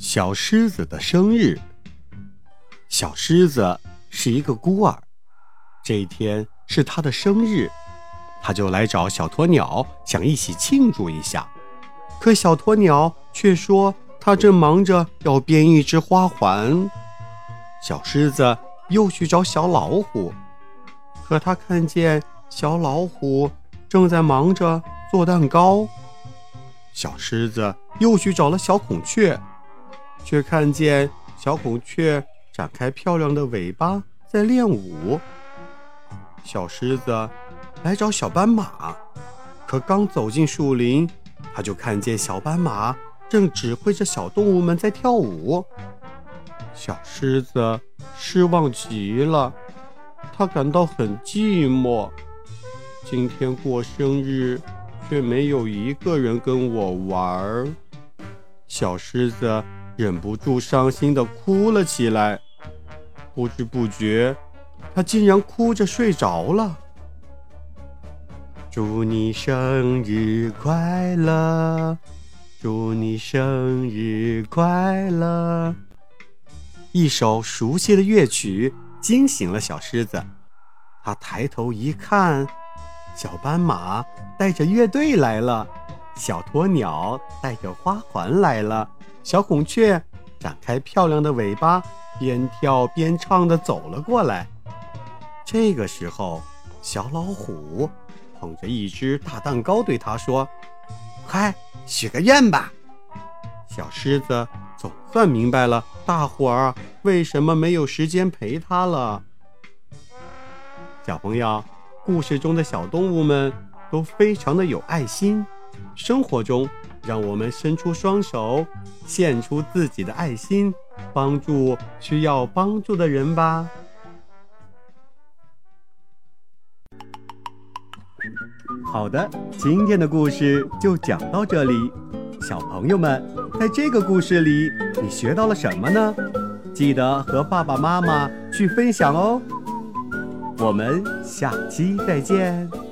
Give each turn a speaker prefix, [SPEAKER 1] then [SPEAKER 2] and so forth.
[SPEAKER 1] 小狮子的生日。小狮子是一个孤儿，这一天是他的生日，他就来找小鸵鸟，想一起庆祝一下。可小鸵鸟却说他正忙着要编一只花环。小狮子又去找小老虎。可他看见小老虎正在忙着做蛋糕，小狮子又去找了小孔雀，却看见小孔雀展开漂亮的尾巴在练舞。小狮子来找小斑马，可刚走进树林，他就看见小斑马正指挥着小动物们在跳舞。小狮子失望极了。他感到很寂寞，今天过生日，却没有一个人跟我玩儿。小狮子忍不住伤心地哭了起来。不知不觉，他竟然哭着睡着了。祝你生日快乐！祝你生日快乐！一首熟悉的乐曲。惊醒了小狮子，他抬头一看，小斑马带着乐队来了，小鸵鸟带着花环来了，小孔雀展开漂亮的尾巴，边跳边唱的走了过来。这个时候，小老虎捧着一只大蛋糕对他说：“快许个愿吧。”小狮子。总算明白了，大伙儿为什么没有时间陪他了。小朋友，故事中的小动物们都非常的有爱心。生活中，让我们伸出双手，献出自己的爱心，帮助需要帮助的人吧。好的，今天的故事就讲到这里。小朋友们，在这个故事里，你学到了什么呢？记得和爸爸妈妈去分享哦。我们下期再见。